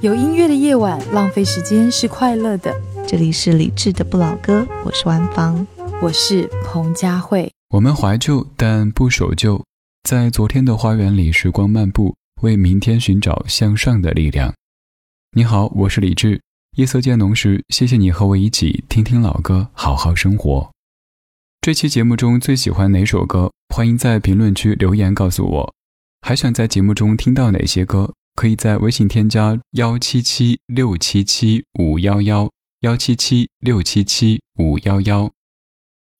有音乐的夜晚，浪费时间是快乐的。这里是理智的不老歌，我是万芳，我是彭佳慧。我们怀旧，但不守旧，在昨天的花园里时光漫步，为明天寻找向上的力量。你好，我是李志。夜色渐浓时，谢谢你和我一起听听老歌，好好生活。这期节目中最喜欢哪首歌？欢迎在评论区留言告诉我。还想在节目中听到哪些歌？可以在微信添加幺七七六七七五幺幺幺七七六七七五幺幺。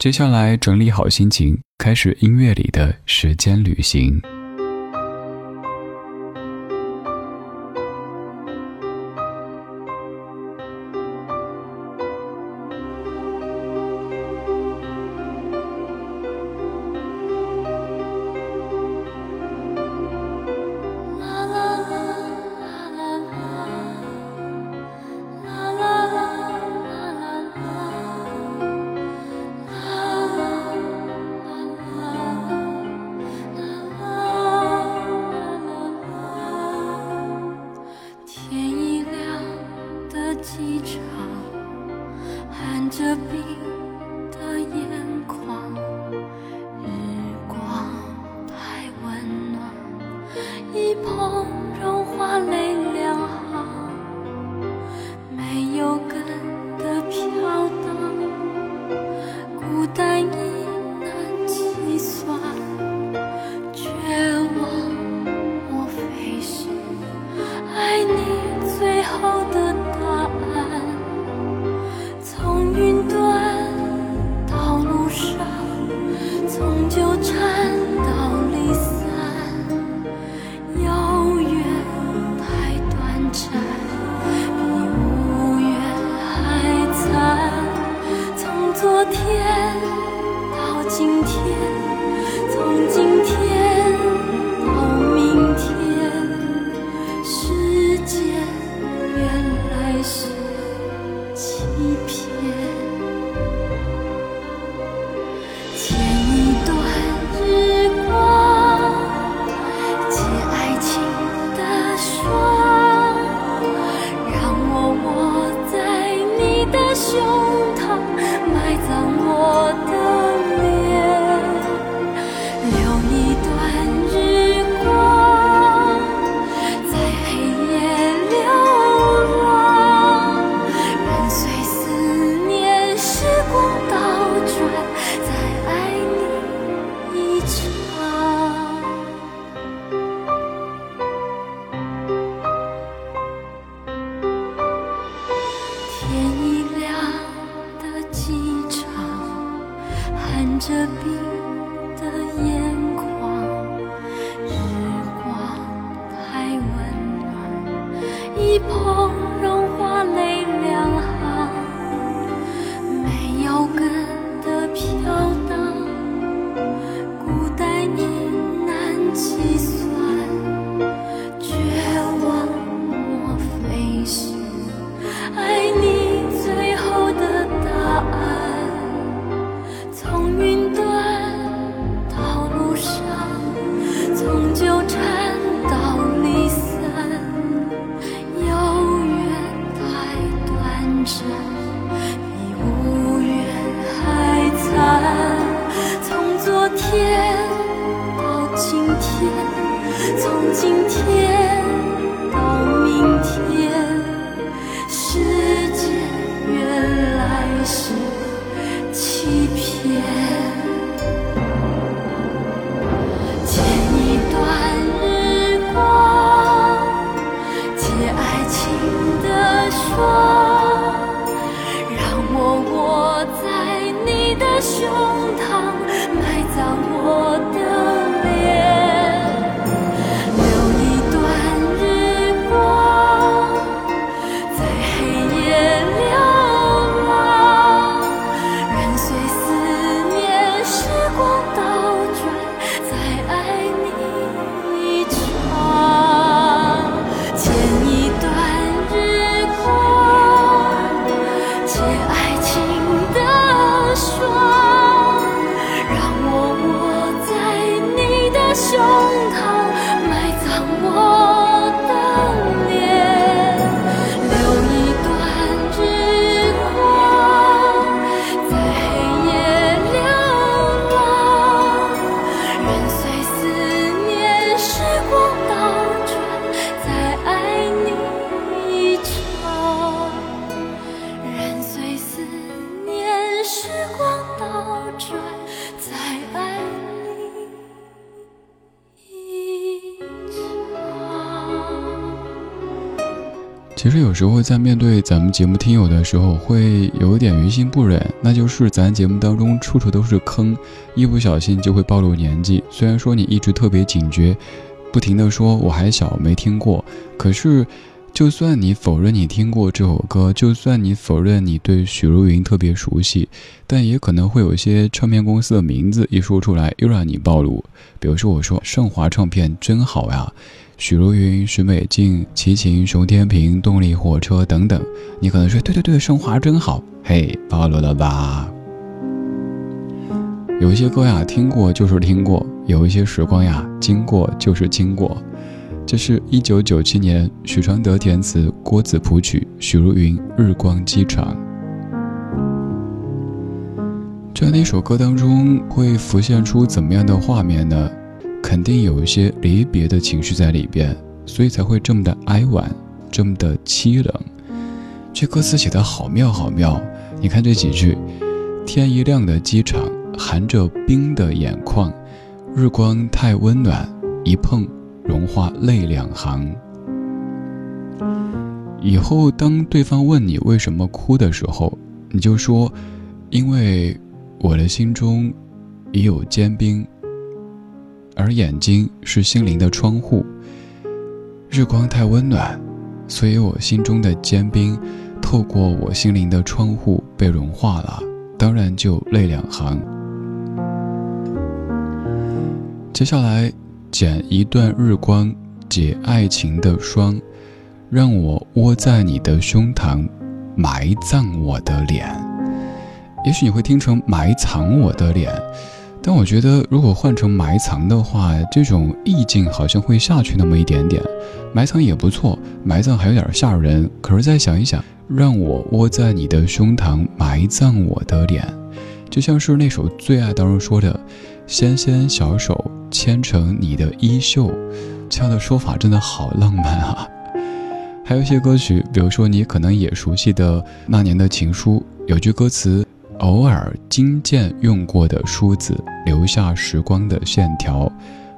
接下来整理好心情，开始音乐里的时间旅行。时候在面对咱们节目听友的时候，会有点于心不忍，那就是咱节目当中处处都是坑，一不小心就会暴露年纪。虽然说你一直特别警觉，不停的说我还小没听过，可是。就算你否认你听过这首歌，就算你否认你对许茹芸特别熟悉，但也可能会有些唱片公司的名字一说出来又让你暴露。比如说，我说盛华唱片真好呀，许茹芸、许美静、齐秦、熊天平、动力火车等等，你可能说对对对，升华真好。嘿，暴露了吧？有一些歌呀，听过就是听过；有一些时光呀，经过就是经过。这是一九九七年许常德填词，郭子谱曲，许茹芸《日光机场》。这样的一首歌当中，会浮现出怎么样的画面呢？肯定有一些离别的情绪在里边，所以才会这么的哀婉，这么的凄冷。这歌词写的好妙，好妙！你看这几句：天一亮的机场，含着冰的眼眶，日光太温暖，一碰。融化泪两行。以后当对方问你为什么哭的时候，你就说：“因为我的心中已有坚冰，而眼睛是心灵的窗户。日光太温暖，所以我心中的坚冰透过我心灵的窗户被融化了，当然就泪两行。”接下来。剪一段日光，解爱情的霜，让我窝在你的胸膛，埋葬我的脸。也许你会听成埋藏我的脸，但我觉得如果换成埋藏的话，这种意境好像会下去那么一点点。埋藏也不错，埋葬还有点吓人。可是再想一想，让我窝在你的胸膛，埋葬我的脸，就像是那首《最爱》当中说的：“纤纤小手。”牵成你的衣袖，这样的说法真的好浪漫啊！还有一些歌曲，比如说你可能也熟悉的《那年的情书》，有句歌词：“偶尔金剑用过的梳子，留下时光的线条。”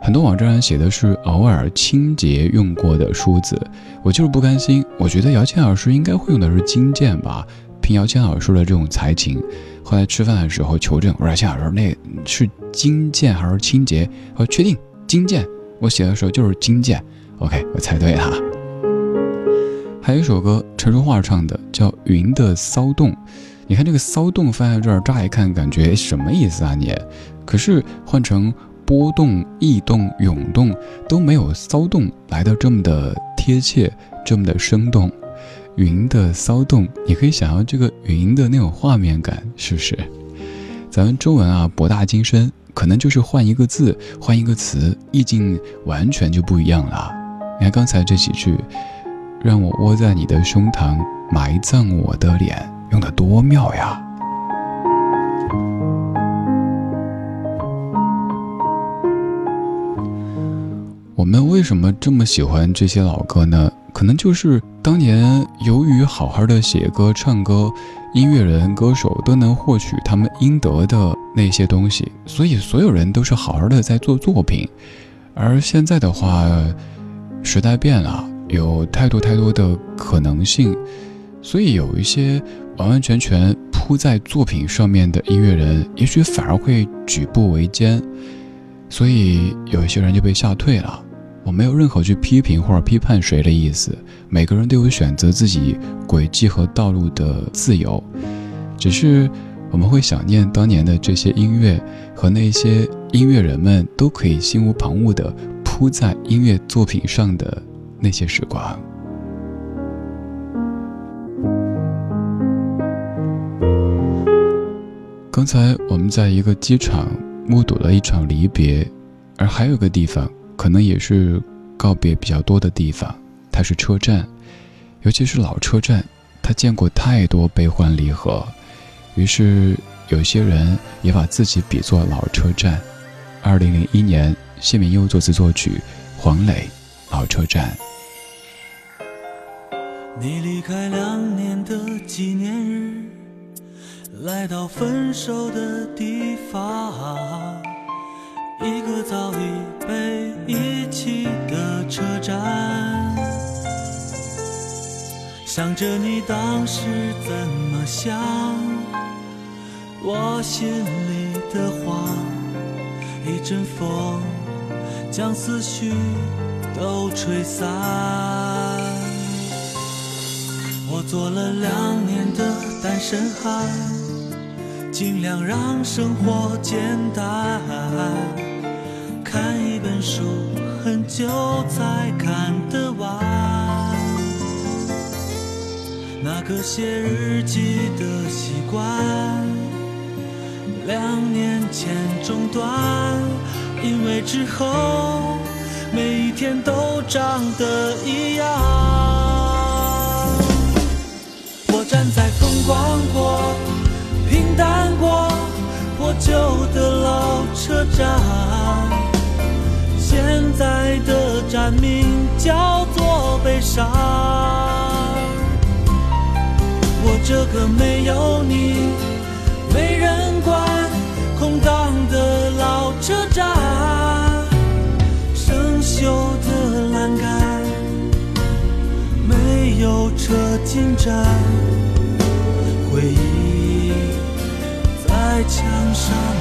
很多网站上写的是“偶尔清洁用过的梳子”，我就是不甘心。我觉得姚谦老师应该会用的是金剑吧？凭姚谦老师的这种才情。后来吃饭的时候求证，我说：“钱老师，那是金剑还是清洁？”我确定金剑。我写的时候就是金剑。OK，我猜对了。还有一首歌，陈淑桦唱的，叫《云的骚动》。你看这个“骚动”放在这儿，乍一看感觉什么意思啊？你，可是换成波动、异动、涌动，都没有骚动来的这么的贴切，这么的生动。云的骚动，你可以想象这个云的那种画面感，是不是？咱们中文啊博大精深，可能就是换一个字，换一个词，意境完全就不一样了。你看刚才这几句，让我窝在你的胸膛，埋葬我的脸，用的多妙呀！我们为什么这么喜欢这些老歌呢？可能就是当年由于好好的写歌、唱歌，音乐人、歌手都能获取他们应得的那些东西，所以所有人都是好好的在做作品。而现在的话，时代变了，有太多太多的可能性，所以有一些完完全全扑在作品上面的音乐人，也许反而会举步维艰，所以有一些人就被吓退了。我没有任何去批评或者批判谁的意思，每个人都有选择自己轨迹和道路的自由，只是我们会想念当年的这些音乐和那些音乐人们都可以心无旁骛地扑在音乐作品上的那些时光。刚才我们在一个机场目睹了一场离别，而还有个地方。可能也是告别比较多的地方，它是车站，尤其是老车站，它见过太多悲欢离合，于是有些人也把自己比作老车站。二零零一年，谢敏佑作词作曲，黄磊，《老车站》。你离开两年的纪念日，来到分手的地方。一个早已被遗弃的车站，想着你当时怎么想，我心里的话，一阵风将思绪都吹散。我做了两年的单身汉，尽量让生活简单，看一本书很久才看得完。那个写日记的习惯，两年前中断，因为之后每一天都长得一样。我站在风光过、淡过、破旧的老车站，现在的站名叫做悲伤。我这个没有你、没人管、空荡的老车站，生锈的栏杆，没有车进站，人生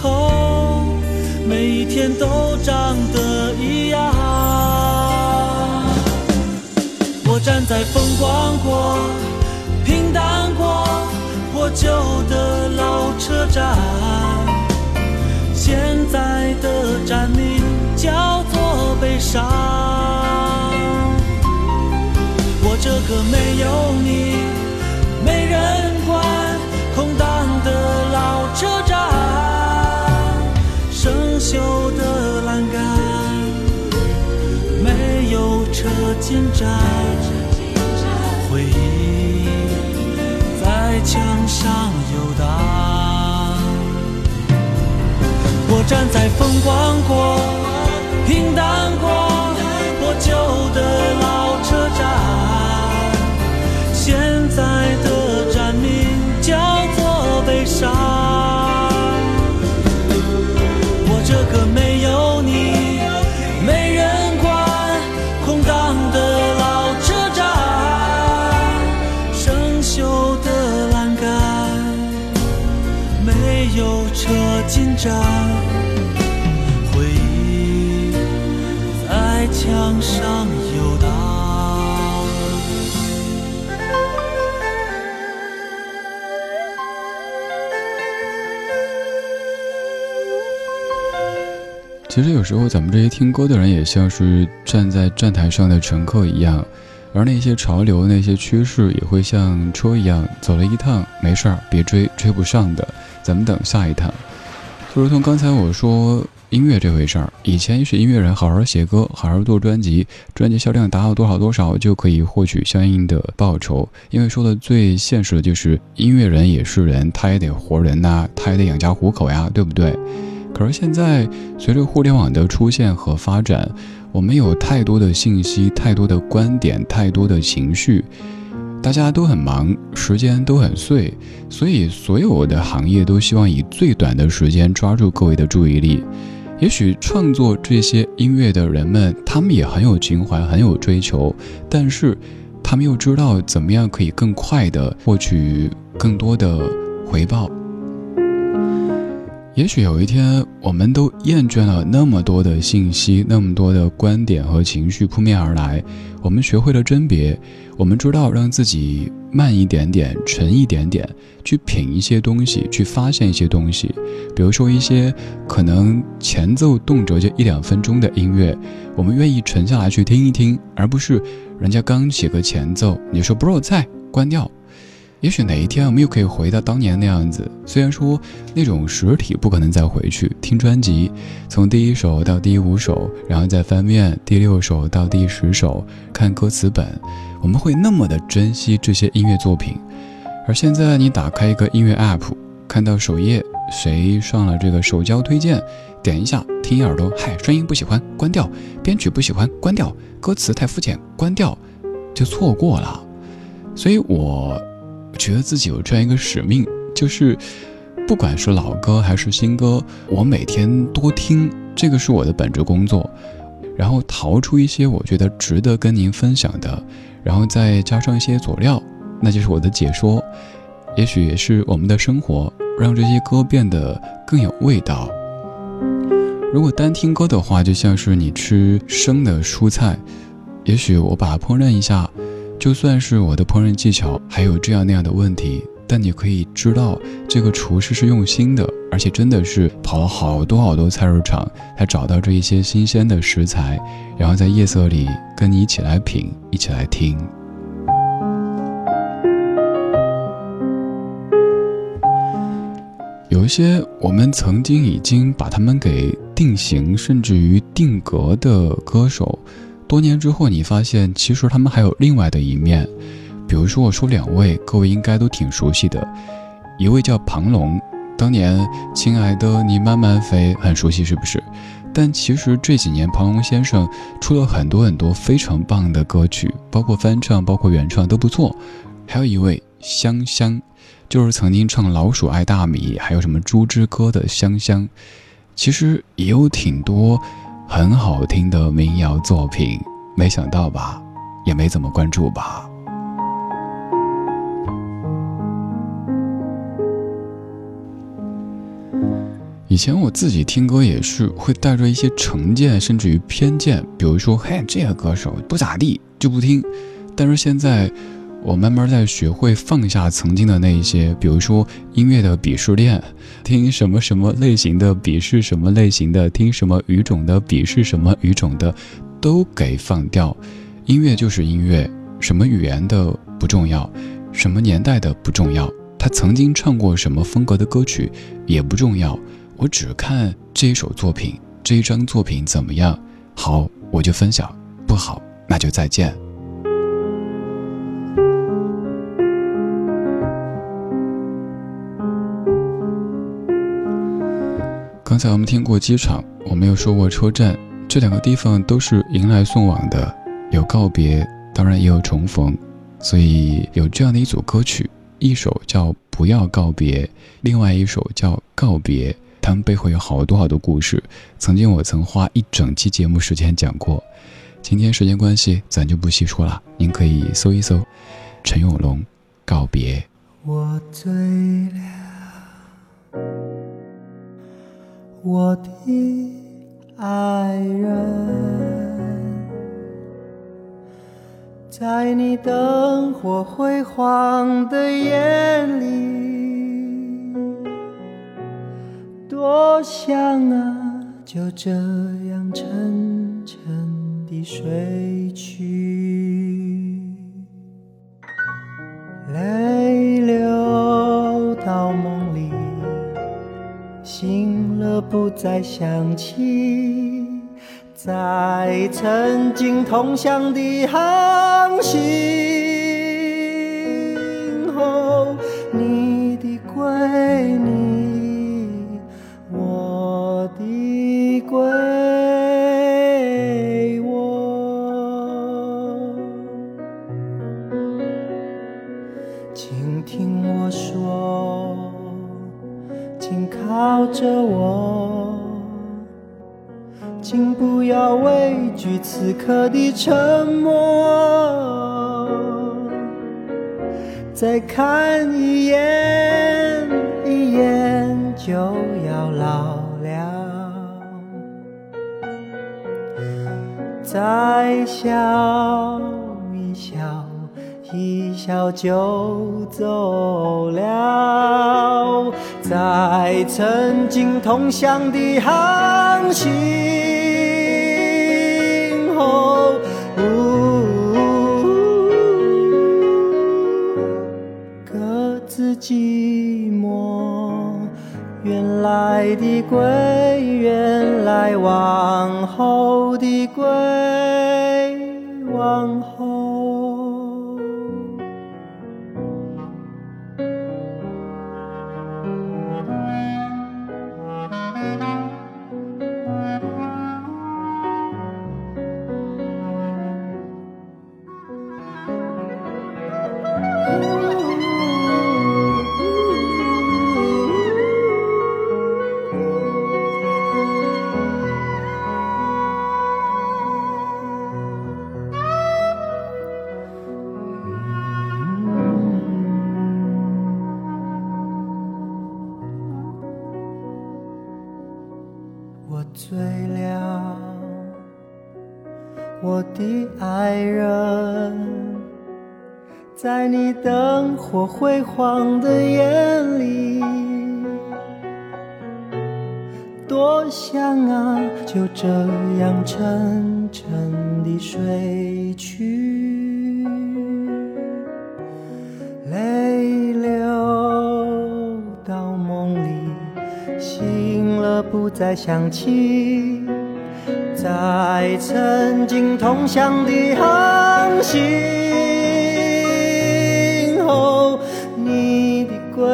后每一天都长得一样。我站在风光过、平淡过、破旧的老车站，现在的站名叫做悲伤。我这个没有你、没人管、空荡的老车站，生锈的栏杆。没有车进站，回忆在墙上游荡。我站在风光过、有时候，咱们这些听歌的人也像是站在站台上的乘客一样，而那些潮流、那些趋势也会像车一样走了一趟，没事儿，别追，追不上的，咱们等下一趟。就如同刚才我说音乐这回事儿，以前是音乐人好好写歌，好好做专辑，专辑销量达到多少多少就可以获取相应的报酬。因为说的最现实的就是音乐人也是人，他也得活人呐，他也得养家糊口呀，对不对？可是现在随着互联网的出现和发展，我们有太多的信息，太多的观点，太多的情绪。大家都很忙，时间都很碎，所以所有的行业都希望以最短的时间抓住各位的注意力。也许创作这些音乐的人们，他们也很有情怀，很有追求，但是他们又知道怎么样可以更快的获取更多的回报。也许有一天，我们都厌倦了那么多的信息，那么多的观点和情绪扑面而来，我们学会了甄别，我们知道让自己慢一点点，沉一点点，去品一些东西，去发现一些东西。比如说一些可能前奏动辄就一两分钟的音乐，我们愿意沉下来去听一听，而不是人家刚起个前奏，你说不是我在，关掉。也许哪一天我们又可以回到当年那样子，虽然说那种实体不可能再回去听专辑，从第一首到第五首，然后再翻面第六首到第十首看歌词本，我们会那么的珍惜这些音乐作品。而现在你打开一个音乐 app，看到首页谁上了这个首交推荐，点一下听一耳朵，嗨，声音不喜欢关掉，编曲不喜欢关掉，歌词太肤浅关掉，就错过了。所以我。觉得自己有这样一个使命，就是不管是老歌还是新歌，我每天多听，这个是我的本职工作。然后淘出一些我觉得值得跟您分享的，然后再加上一些佐料，那就是我的解说。也许也是我们的生活，让这些歌变得更有味道。如果单听歌的话，就像是你吃生的蔬菜，也许我把它烹饪一下。就算是我的烹饪技巧还有这样那样的问题，但你可以知道这个厨师是用心的，而且真的是跑了好多好多菜市场，才找到这一些新鲜的食材，然后在夜色里跟你一起来品，一起来听。有一些我们曾经已经把他们给定型，甚至于定格的歌手。多年之后，你发现其实他们还有另外的一面，比如说我说两位，各位应该都挺熟悉的，一位叫庞龙，当年《亲爱的你慢慢飞》很熟悉是不是？但其实这几年庞龙先生出了很多很多非常棒的歌曲，包括翻唱，包括原创都不错。还有一位香香，就是曾经唱《老鼠爱大米》，还有什么《猪之歌》的香香，其实也有挺多。很好听的民谣作品，没想到吧？也没怎么关注吧。以前我自己听歌也是会带着一些成见，甚至于偏见，比如说，嘿，这个歌手不咋地，就不听。但是现在。我慢慢在学会放下曾经的那一些，比如说音乐的鄙视链，听什么什么类型的鄙视什么类型的，听什么语种的鄙视什么语种的，都给放掉。音乐就是音乐，什么语言的不重要，什么年代的不重要，他曾经唱过什么风格的歌曲也不重要。我只看这一首作品，这一张作品怎么样，好我就分享，不好那就再见。刚才我们听过机场，我没有说过车站，这两个地方都是迎来送往的，有告别，当然也有重逢，所以有这样的一组歌曲，一首叫《不要告别》，另外一首叫《告别》，他们背后有好多好多故事。曾经我曾花一整期节目时间讲过，今天时间关系，咱就不细说了，您可以搜一搜陈永龙《告别》。我醉了。我的爱人，在你灯火辉煌的夜里，多想啊，就这样沉沉地睡去，不再想起，在曾经同乡的航行。紧靠着我，请不要畏惧此刻的沉默。再看一眼，一眼就要老了，再笑，笑就走了，在曾经同乡的航行后，各自。寂寞，原来的归，原来往后我的爱人，在你灯火辉煌的眼里，多想啊，就这样沉沉地睡去，泪流到梦里。醒了，不再想起，在曾经同乡的航行。后，你的归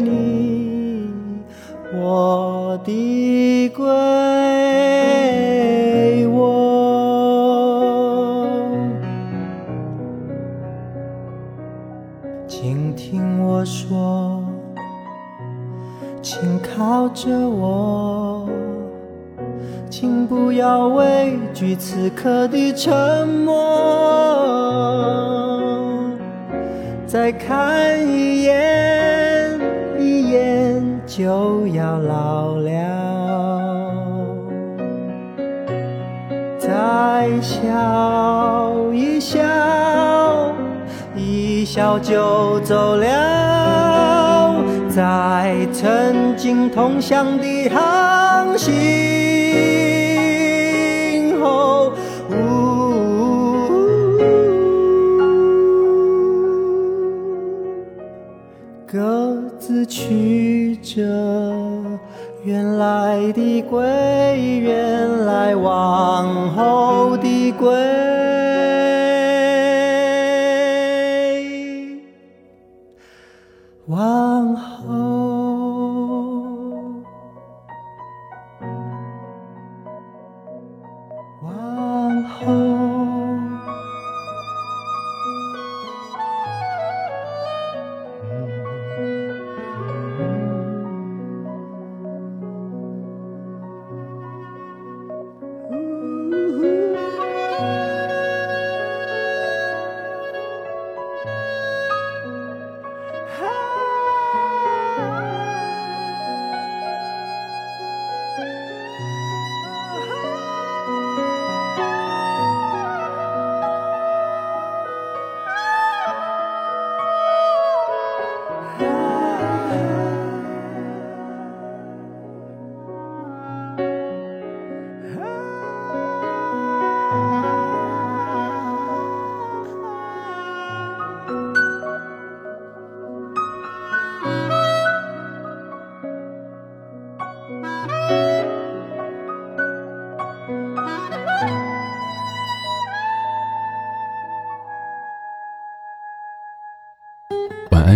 你，我的归我，请听我说。请靠着我，请不要畏惧此刻的沉默。再看一眼，一眼就要老了。再笑一笑，一笑就走了。在曾经同乡的航行各自曲折原来的归，原来往后的归。